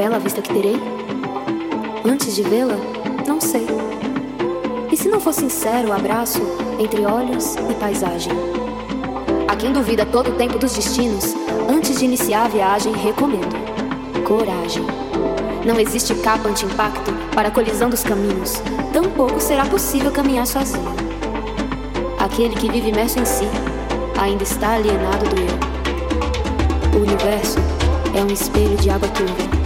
bela vista que terei? Antes de vê-la, não sei. E se não for sincero o abraço entre olhos e paisagem? A quem duvida todo o tempo dos destinos, antes de iniciar a viagem, recomendo coragem. Não existe capa anti-impacto para a colisão dos caminhos, tampouco será possível caminhar sozinho. Aquele que vive imerso em si ainda está alienado do eu. O universo é um espelho de água turva.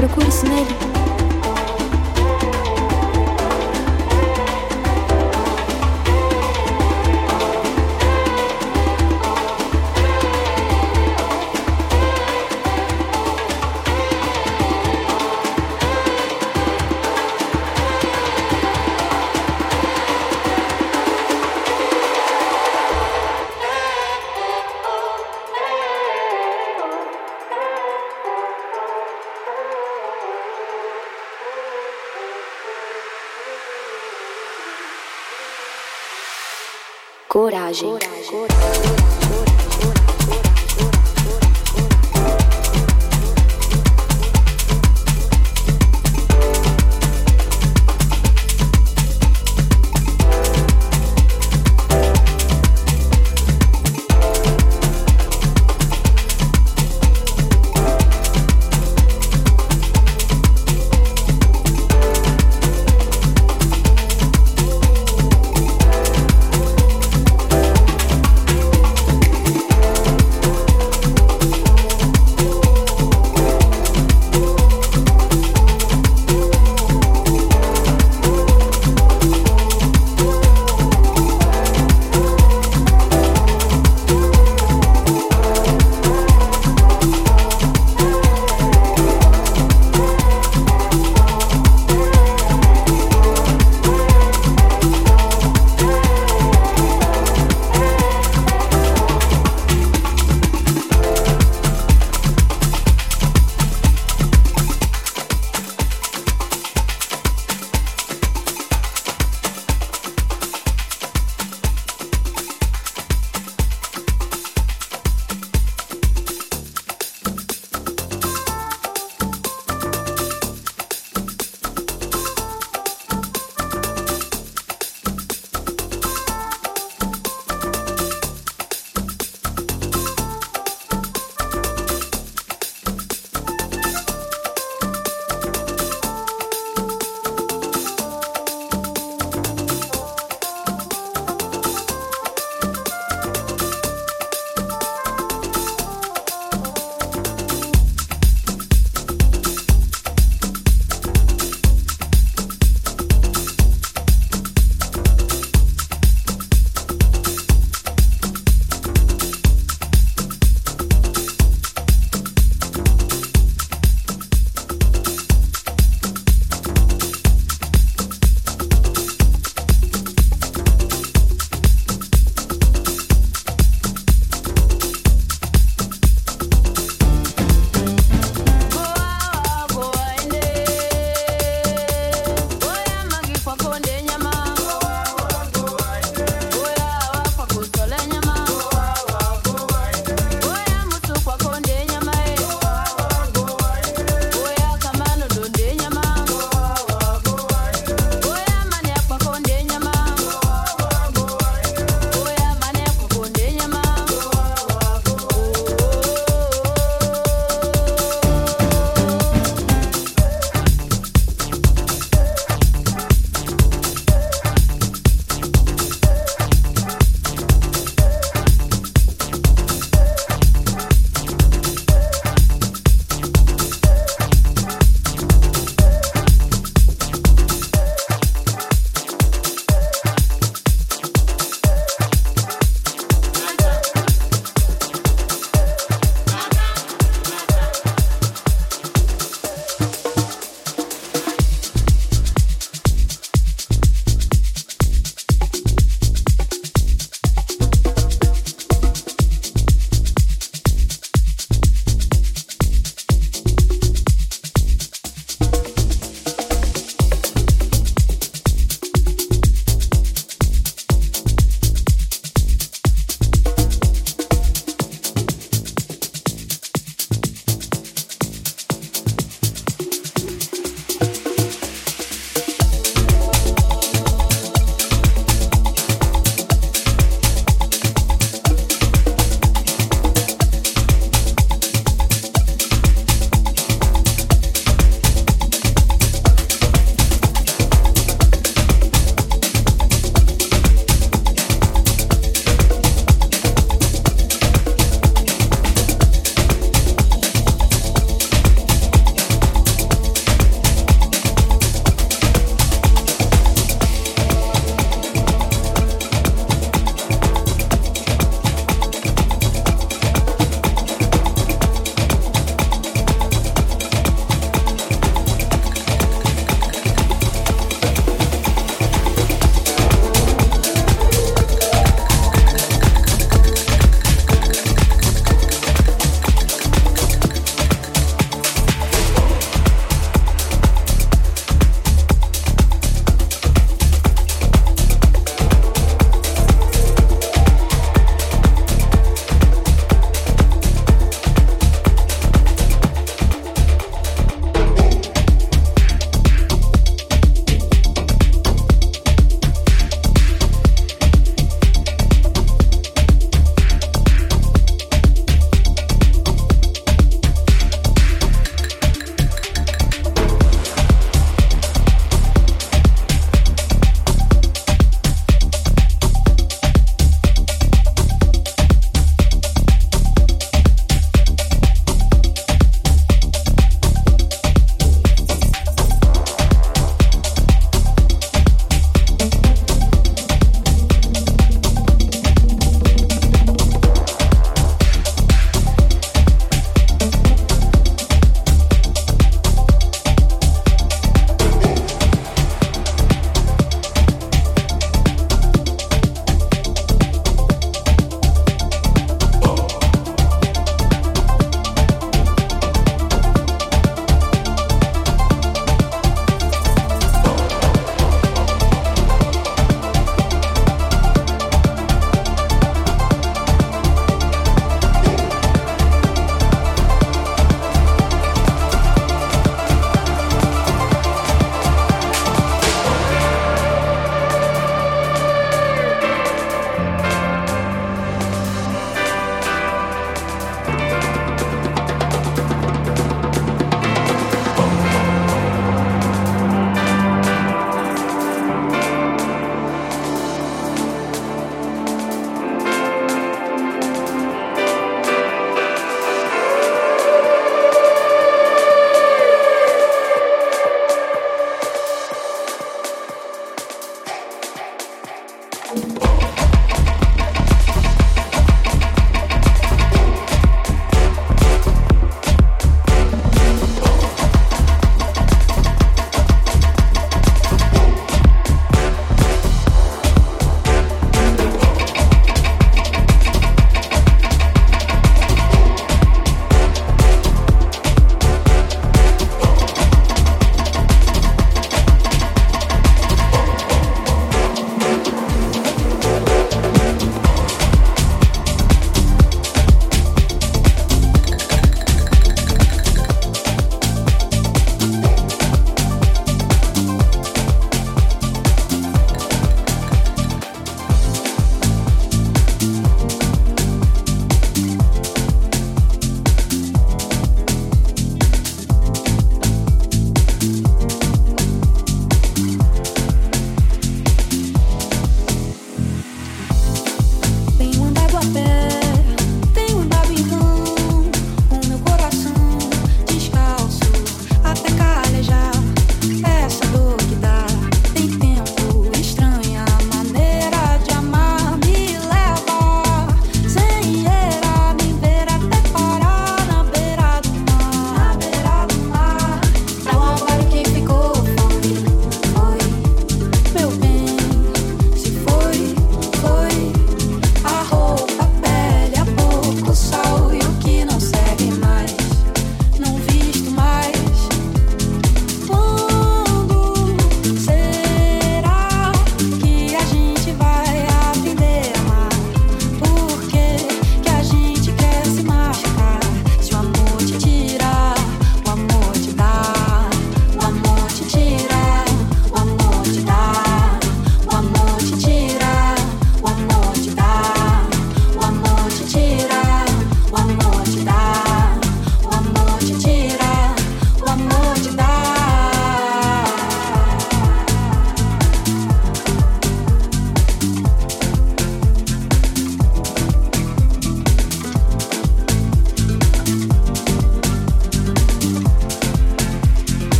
Procure-se nele. Coragem. coragem.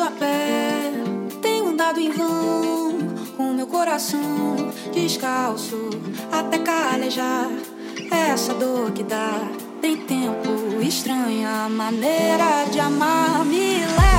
Andado a pé, tenho andado em vão, com meu coração descalço até calejar. Essa dor que dá, tem tempo estranha, maneira de amar me leva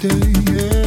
day. Yeah.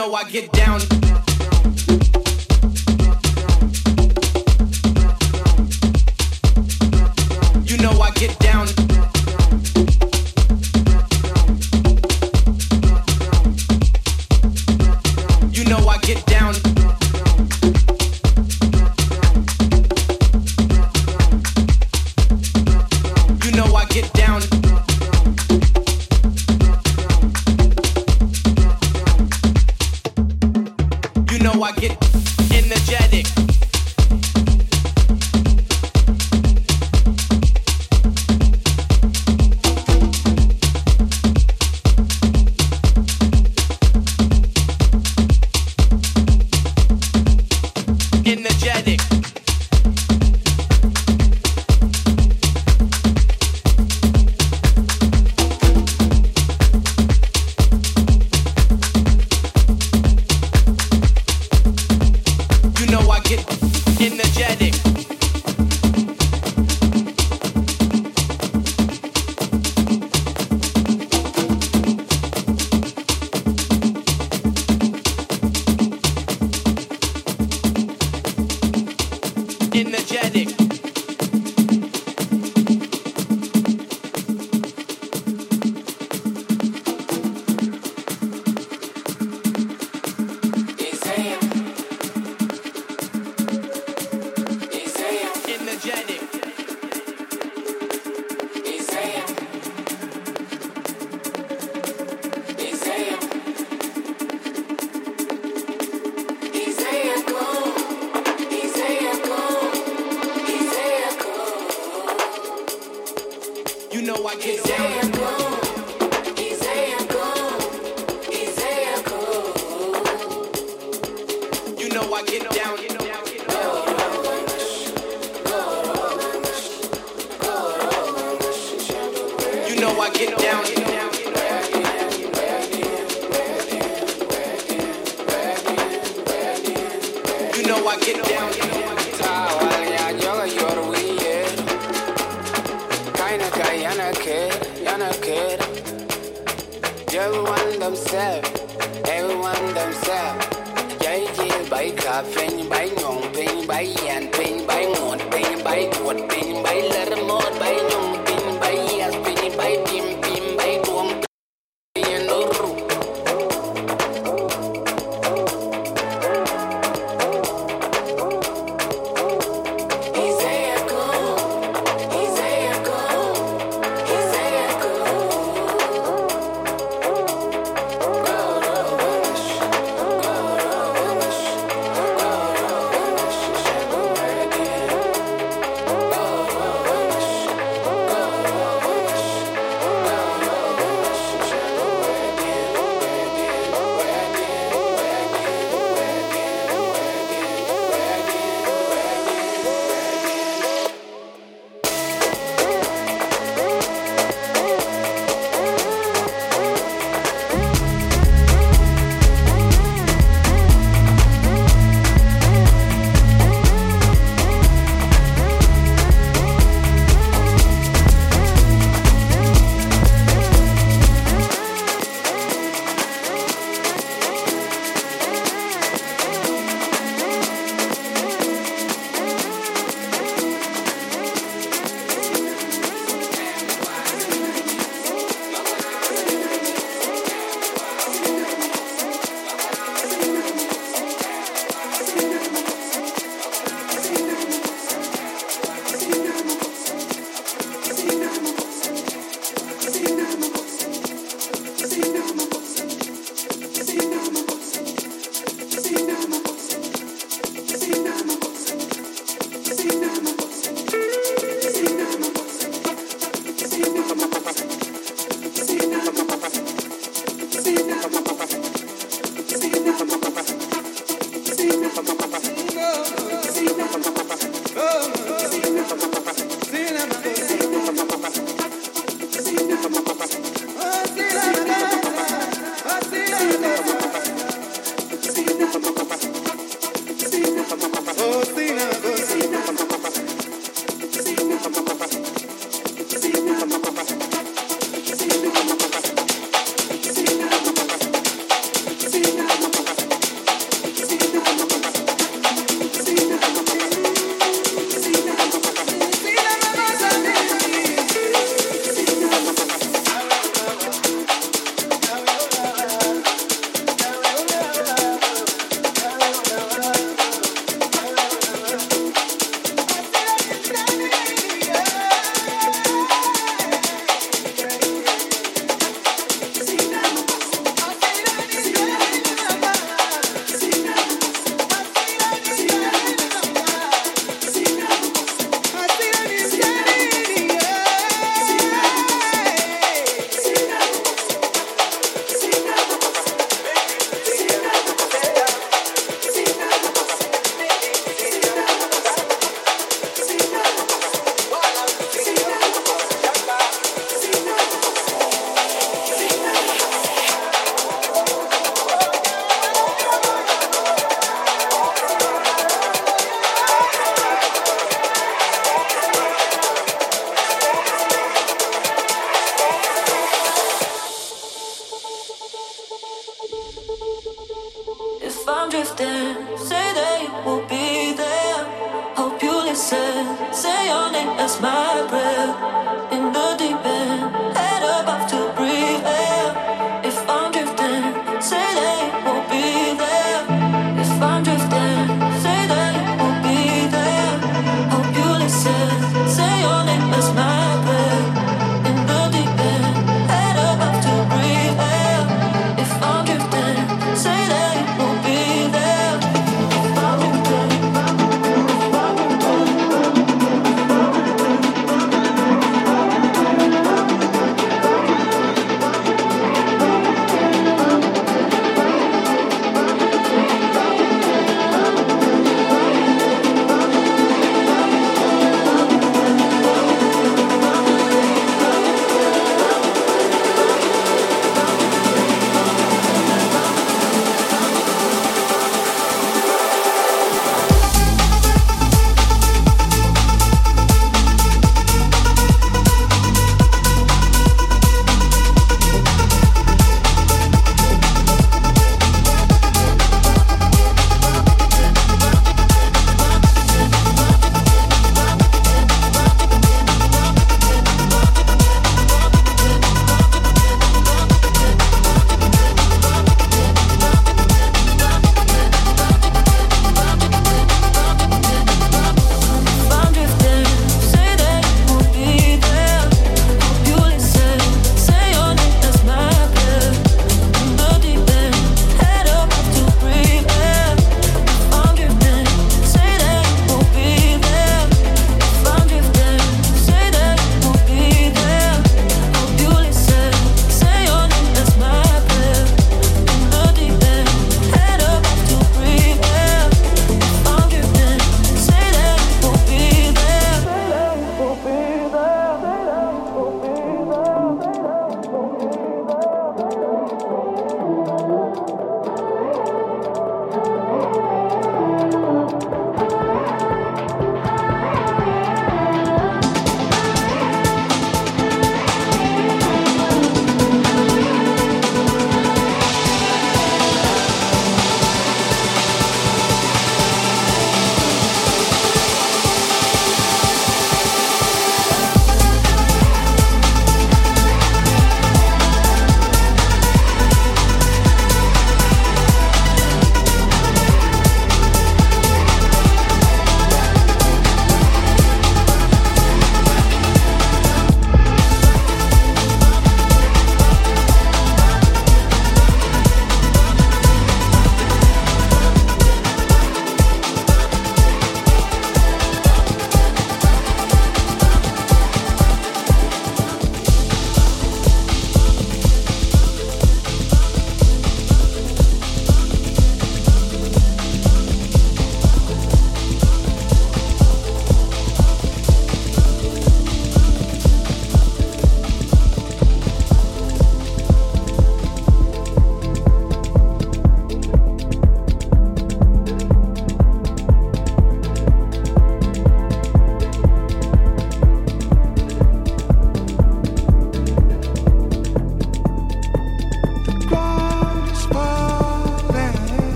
Know I get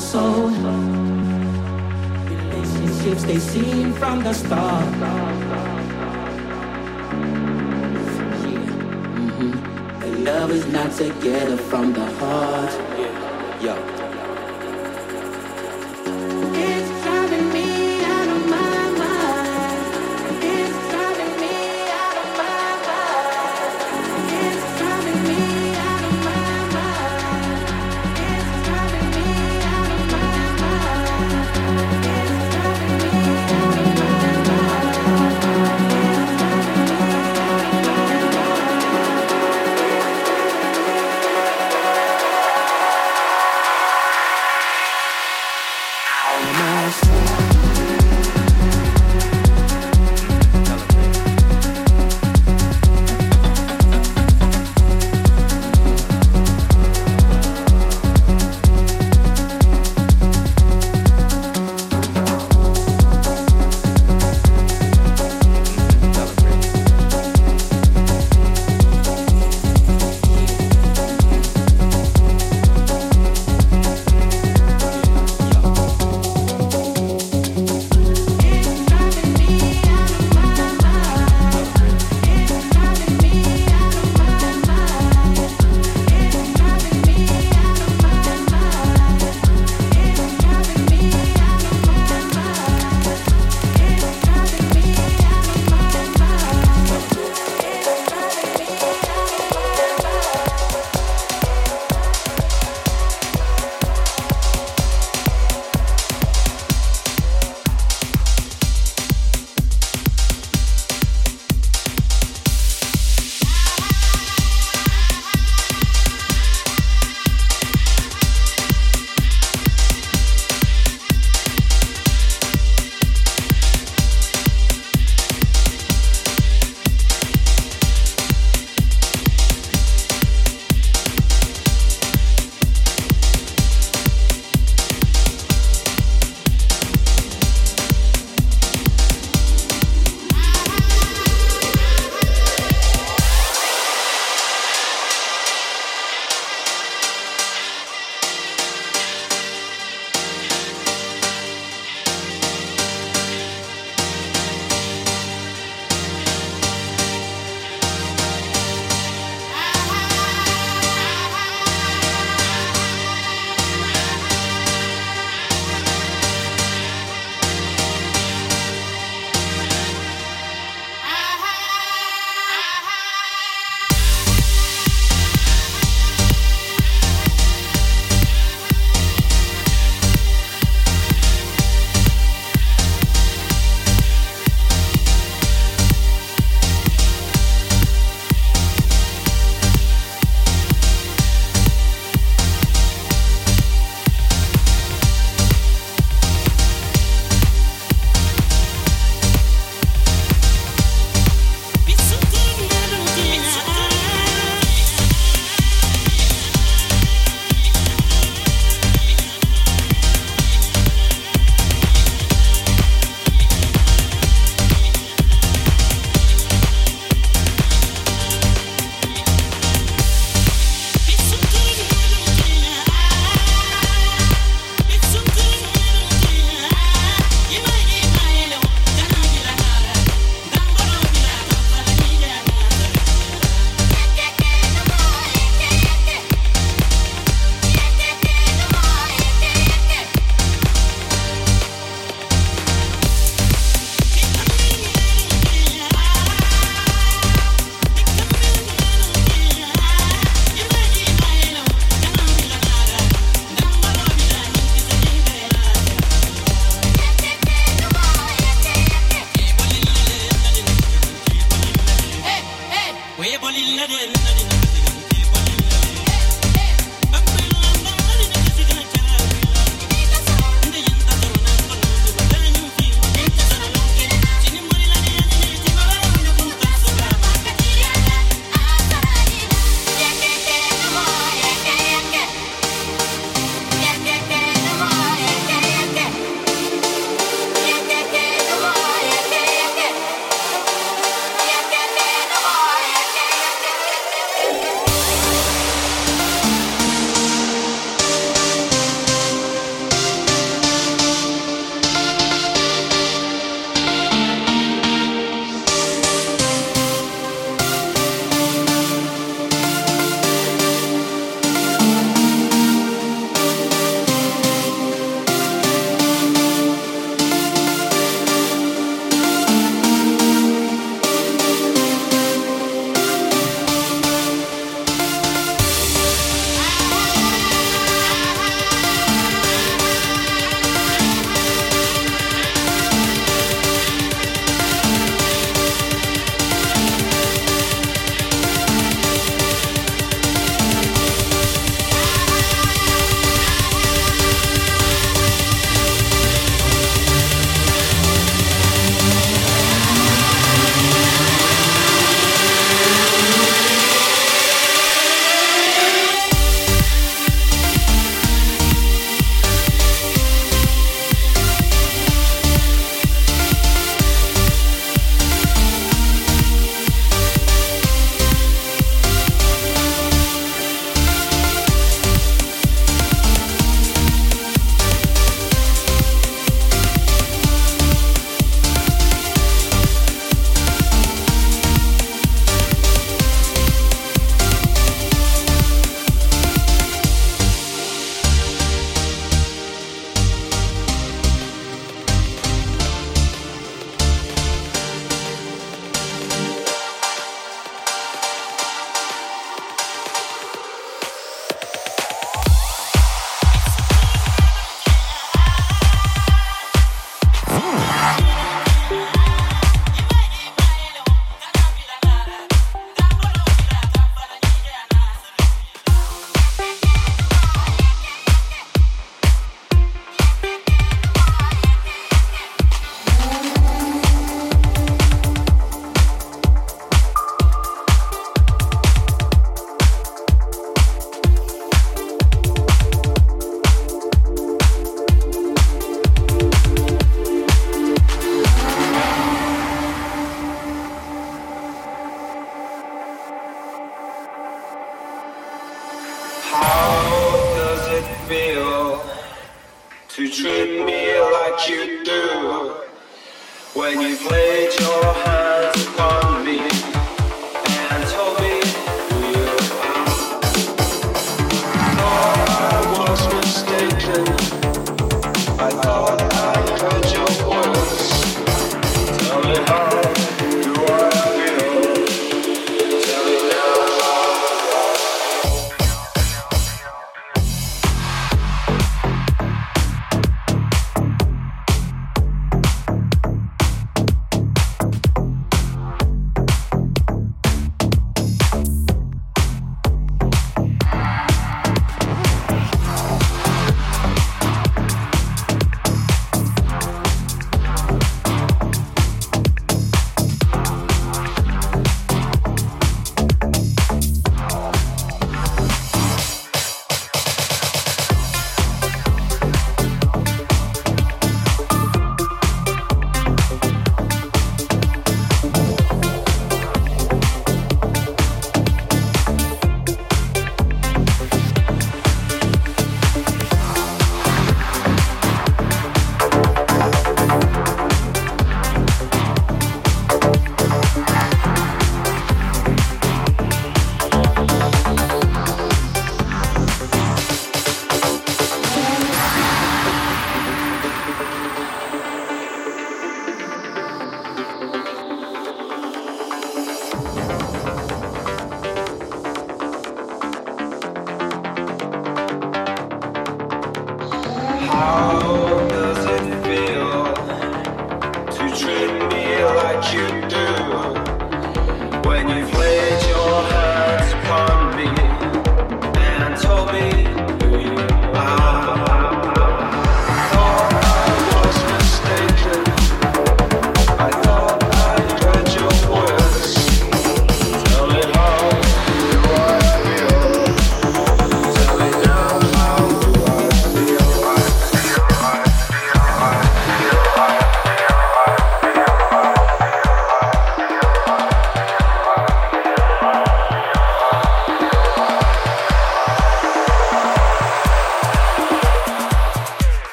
Also relationships they seem from the start. Mm-hmm. love is not together from the heart.